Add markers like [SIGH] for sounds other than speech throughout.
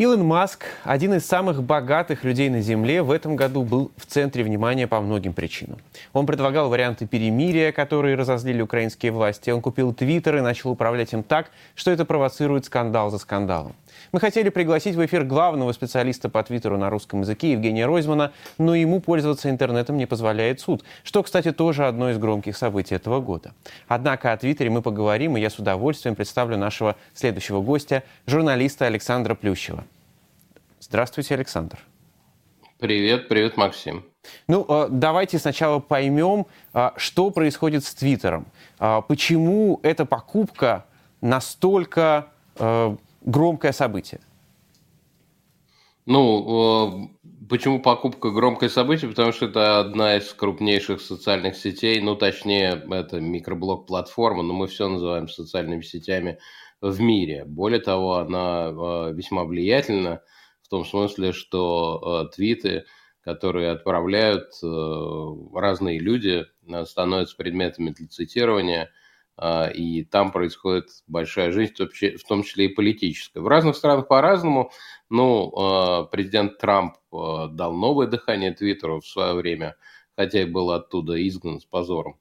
Илон Маск, один из самых богатых людей на Земле, в этом году был в центре внимания по многим причинам. Он предлагал варианты перемирия, которые разозлили украинские власти. Он купил Твиттер и начал управлять им так, что это провоцирует скандал за скандалом. Мы хотели пригласить в эфир главного специалиста по Твиттеру на русском языке Евгения Ройзмана, но ему пользоваться интернетом не позволяет суд, что, кстати, тоже одно из громких событий этого года. Однако о Твиттере мы поговорим, и я с удовольствием представлю нашего следующего гостя, журналиста Александра Плющева. Здравствуйте, Александр. Привет, привет, Максим. Ну, а, давайте сначала поймем, а, что происходит с Твиттером. А, почему эта покупка настолько громкое событие? Ну, почему покупка громкое событие? Потому что это одна из крупнейших социальных сетей, ну, точнее, это микроблог-платформа, но мы все называем социальными сетями в мире. Более того, она весьма влиятельна в том смысле, что твиты, которые отправляют разные люди, э, становятся предметами для цитирования, и там происходит большая жизнь, в том числе и политическая. В разных странах по-разному. Ну, президент Трамп дал новое дыхание Твиттеру в свое время, хотя и был оттуда изгнан с позором.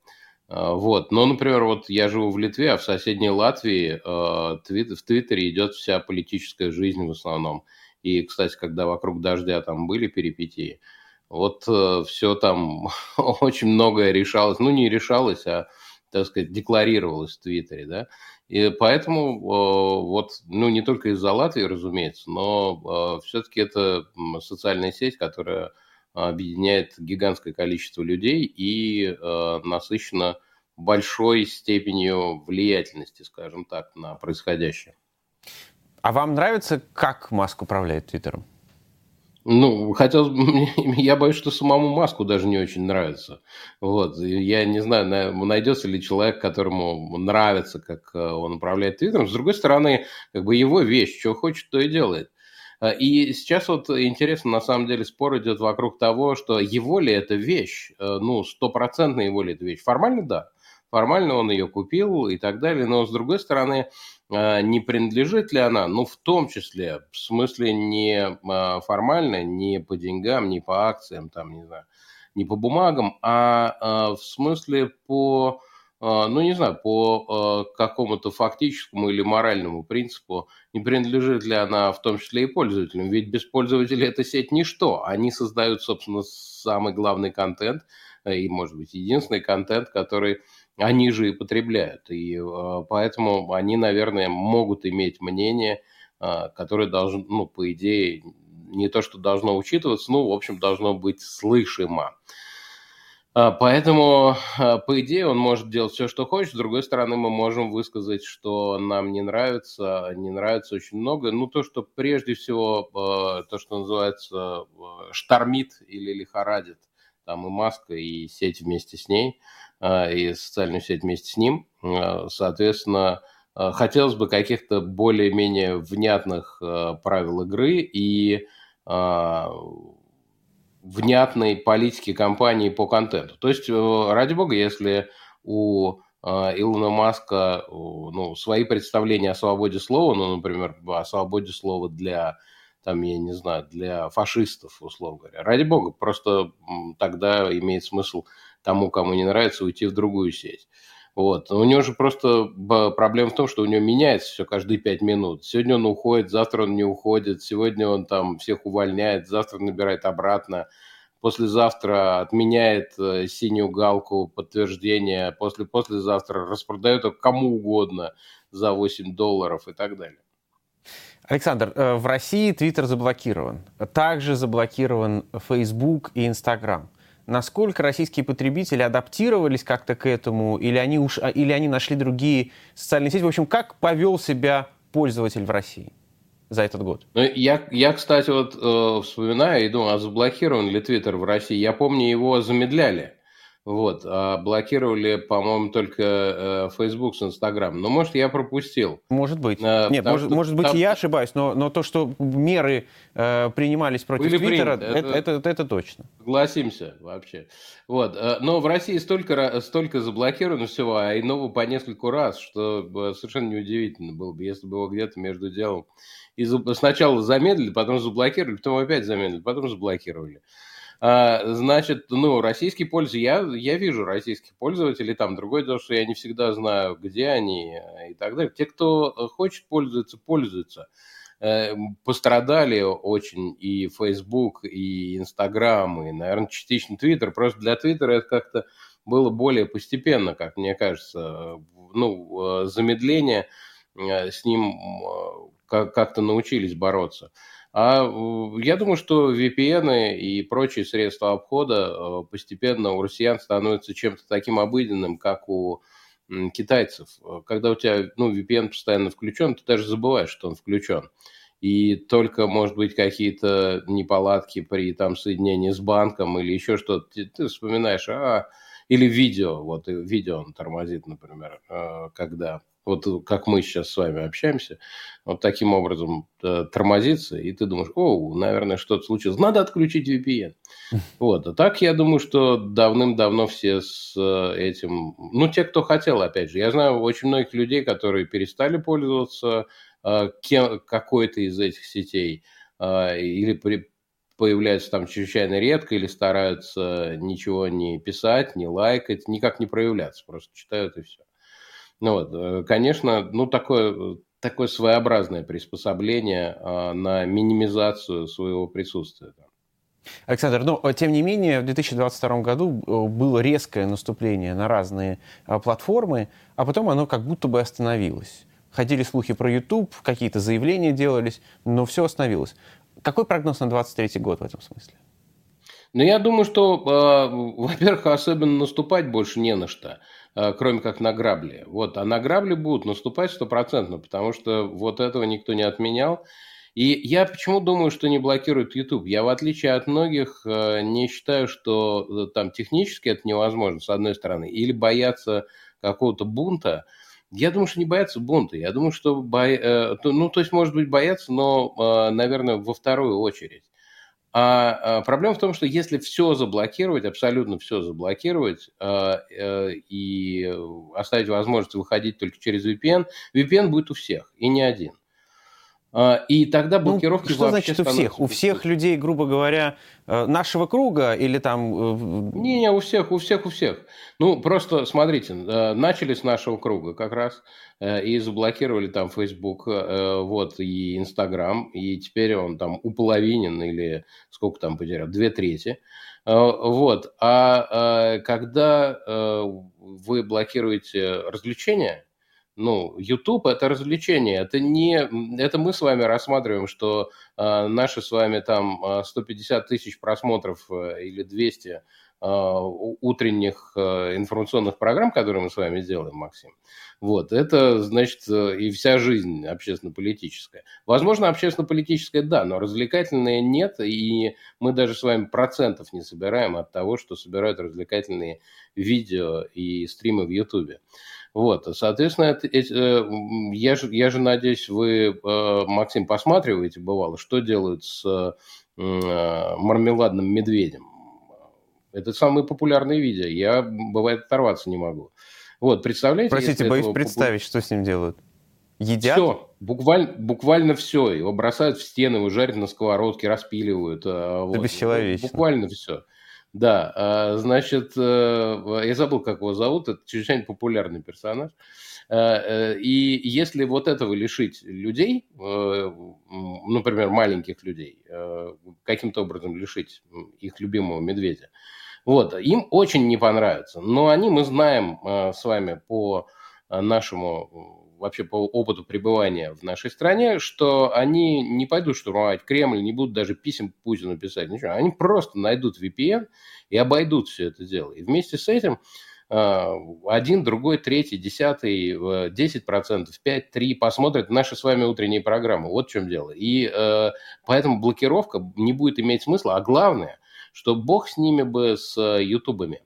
Вот. Но, например, вот я живу в Литве, а в соседней Латвии в Твиттере идет вся политическая жизнь в основном. И, кстати, когда вокруг дождя там были перипетии, вот э, все там [LAUGHS] очень многое решалось, ну не решалось, а, так сказать, декларировалось в Твиттере, да. И поэтому вот, ну не только из-за Латвии, разумеется, но э, все-таки это социальная сеть, которая объединяет гигантское количество людей и э, насыщена большой степенью влиятельности, скажем так, на происходящее. А вам нравится, как Маск управляет Твиттером? Ну, хотел, [LAUGHS] я боюсь, что самому Маску даже не очень нравится. Вот, я не знаю, найдется ли человек, которому нравится, как э, он управляет Твиттером. С другой стороны, как бы его вещь, что хочет, то и делает. Э, и сейчас вот интересно, на самом деле, спор идет вокруг того, что его ли это вещь, э, ну, стопроцентно его ли это вещь. Формально да, формально он ее купил и так далее, но с другой стороны, а, не принадлежит ли она, ну, в том числе, в смысле не а, формально, не по деньгам, не по акциям, там, не знаю, не по бумагам, а, а в смысле по, ну, не знаю, по какому-то фактическому или моральному принципу, не принадлежит ли она в том числе и пользователям. Ведь без пользователей эта сеть ничто. Они создают, собственно, самый главный контент и, может быть, единственный контент, который они же и потребляют. И э, поэтому они, наверное, могут иметь мнение, э, которое должно, ну, по идее, не то, что должно учитываться, ну, в общем, должно быть слышимо. А, поэтому, э, по идее, он может делать все, что хочет. С другой стороны, мы можем высказать, что нам не нравится, не нравится очень много. Ну, то, что прежде всего, то, что называется, штормит или лихорадит, там и маска, и сеть вместе с ней – и социальную сеть вместе с ним. А, соответственно, а, хотелось бы каких-то более-менее внятных правил игры и внятной политики компании по контенту. То есть, э, ради бога, если у Илона Маска ну, свои представления о свободе слова, ну, например, о свободе слова для, там, я не знаю, для фашистов, условно говоря. Ради бога, просто тогда имеет смысл тому, кому не нравится, уйти в другую сеть. Вот. У него же просто проблема в том, что у него меняется все каждые пять минут. Сегодня он уходит, завтра он не уходит, сегодня он там всех увольняет, завтра набирает обратно, послезавтра отменяет э, синюю галку подтверждения, после послезавтра распродает кому угодно за 8 долларов и так далее. Александр, э, в России Твиттер заблокирован. Также заблокирован Facebook и Instagram насколько российские потребители адаптировались как-то к этому, или они, уж, а, или они нашли другие социальные сети. В общем, как повел себя пользователь в России за этот год? Ну, я, я, кстати, вот э, вспоминаю и думаю, а заблокирован ли Твиттер в России? Я помню, его замедляли. Вот, а блокировали, по-моему, только э, Facebook с Instagram. Но, может, я пропустил. Может быть. А, Нет, может, что, может быть, там... я ошибаюсь, но, но то, что меры э, принимались против Твиттера, это, это, это, это точно. Согласимся вообще. Вот. Э, но в России столько, столько заблокировано всего, а иного по нескольку раз, что совершенно неудивительно было бы, если бы его где-то между делом и сначала замедлили, потом заблокировали, потом опять замедлили, потом заблокировали. А, значит, ну, российские пользователи, я, я вижу российских пользователей, там другое дело, что я не всегда знаю, где они и так далее. Те, кто хочет пользоваться, пользуются. Э, пострадали очень и Facebook, и Instagram, и, наверное, частично Twitter. Просто для Twitter это как-то было более постепенно, как мне кажется. Ну, э, замедление э, с ним как-то научились бороться. А я думаю, что VPN и прочие средства обхода э, постепенно у россиян становятся чем-то таким обыденным, как у китайцев. Когда у тебя ну, VPN постоянно включен, ты даже забываешь, что он включен. И только, может быть, какие-то неполадки при там, соединении с банком или еще что-то, ты, ты вспоминаешь, а, или видео, вот видео он тормозит, например, э, когда вот как мы сейчас с вами общаемся, вот таким образом э, тормозится, и ты думаешь, о, наверное, что-то случилось, надо отключить VPN. Вот, а так я думаю, что давным-давно все с э, этим, ну, те, кто хотел, опять же, я знаю очень многих людей, которые перестали пользоваться э, кем, какой-то из этих сетей, э, или при, появляются там чрезвычайно редко, или стараются ничего не писать, не лайкать, никак не проявляться, просто читают и все. Ну вот, э, конечно, ну такое, такое своеобразное приспособление а, на минимизацию своего присутствия. Александр, но ну, тем не менее в 2022 году э, было резкое наступление на разные а, платформы, а потом оно как будто бы остановилось. Ходили слухи про YouTube, какие-то заявления делались, но все остановилось. Какой прогноз на 2023 год в этом смысле? Ну, я думаю, что, э, [LAUGHS] во-первых, особенно наступать больше не на что. Э, кроме как на грабли. Вот, а на грабли будут наступать стопроцентно, потому что вот этого никто не отменял. И я почему думаю, что не блокируют YouTube? Я, в отличие от многих, э, не считаю, что э, там технически это невозможно, с одной стороны, или боятся какого-то бунта. Я думаю, что не боятся бунта. Я думаю, что бо... ну, то есть, может быть, боятся, но, наверное, во вторую очередь. А, а проблема в том, что если все заблокировать, абсолютно все заблокировать и оставить возможность выходить только через VPN, VPN будет у всех и не один. А, и тогда ну, блокировки ну, что значит у всех? У всех людей, грубо говоря, э, нашего круга или там... Э, Не-не, у всех, у всех, у всех. Ну, просто смотрите, э, начали с нашего круга как раз и заблокировали там Facebook, вот, и Instagram, и теперь он там уполовинен или сколько там потерял, две трети. Вот, а когда вы блокируете развлечения, ну, YouTube это развлечение, это не, это мы с вами рассматриваем, что э, наши с вами там 150 тысяч просмотров э, или 200 э, утренних э, информационных программ, которые мы с вами делаем, Максим. Вот, это, значит, э, и вся жизнь общественно-политическая. Возможно, общественно-политическая, да, но развлекательная нет, и мы даже с вами процентов не собираем от того, что собирают развлекательные видео и стримы в Ютубе. Вот, соответственно, это, э, я, же, я же надеюсь, вы, э, Максим, посматриваете, бывало, что делают с э, мармеладным медведем. Это самые популярные видео. Я, бывает, оторваться не могу. Вот, представляете? Простите, боюсь этого... представить, что с ним делают. Едят? Все, буквально, буквально все. Его бросают в стены, его жарят на сковородке, распиливают. Это вот. бесчеловечно. Буквально все. Да, а, значит, э, я забыл, как его зовут, это чрезвычайно популярный персонаж. Э, э, и если вот этого лишить людей, например, маленьких людей, каким-то образом лишить их любимого медведя, вот, им очень не понравится. Но они, мы знаем с вами по нашему вообще по опыту пребывания в нашей стране, что они не пойдут штурмовать Кремль, не будут даже писем Путину писать, ничего. Они просто найдут VPN и обойдут все это дело. И вместе с этим один, другой, третий, десятый, десять процентов, пять, три посмотрят наши с вами утренние программы. Вот в чем дело. И э, поэтому блокировка не будет иметь смысла. А главное, что бог с ними бы, с ютубами.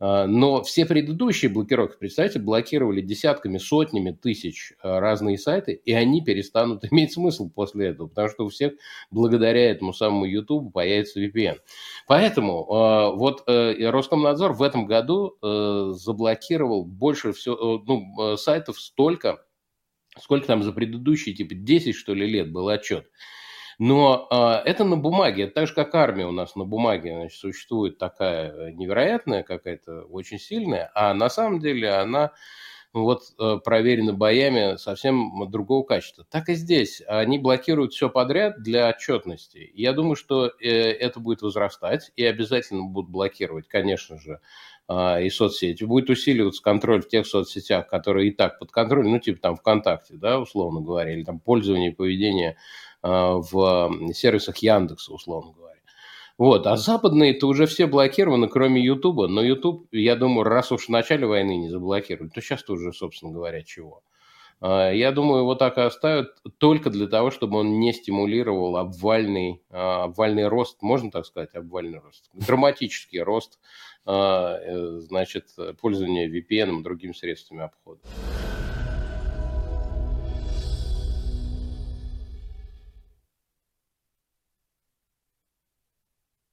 А, но все предыдущие блокировки, представьте, блокировали десятками, сотнями тысяч а, разные сайты, и они перестанут [LAUGHS] иметь смысл после этого, потому что у всех благодаря этому самому YouTube появится VPN. Поэтому а, вот э, Роскомнадзор в этом году э, заблокировал больше всего, э, ну, сайтов столько, сколько там за предыдущие, типа 10, что ли, лет был отчет. Но э, это на бумаге, это так же, как армия у нас на бумаге значит, существует такая невероятная какая-то, очень сильная, а на самом деле она вот э, проверена боями совсем другого качества. Так и здесь. Они блокируют все подряд для отчетности. Я думаю, что э, это будет возрастать и обязательно будут блокировать, конечно же, э, и соцсети. Будет усиливаться контроль в тех соцсетях, которые и так под контролем, ну, типа там ВКонтакте, да, условно говоря, или там пользование и поведение а, в сервисах Яндекса, условно говоря. Вот, а западные-то уже все блокированы, кроме Ютуба. Но Ютуб, я думаю, раз уж в начале войны не заблокировали, то сейчас-то уже, собственно говоря, чего. А, я думаю, его так и оставят только для того, чтобы он не стимулировал обвальный, а, обвальный рост, можно так сказать, обвальный рост, драматический рост, э, значит, пользования VPN и другими средствами обхода.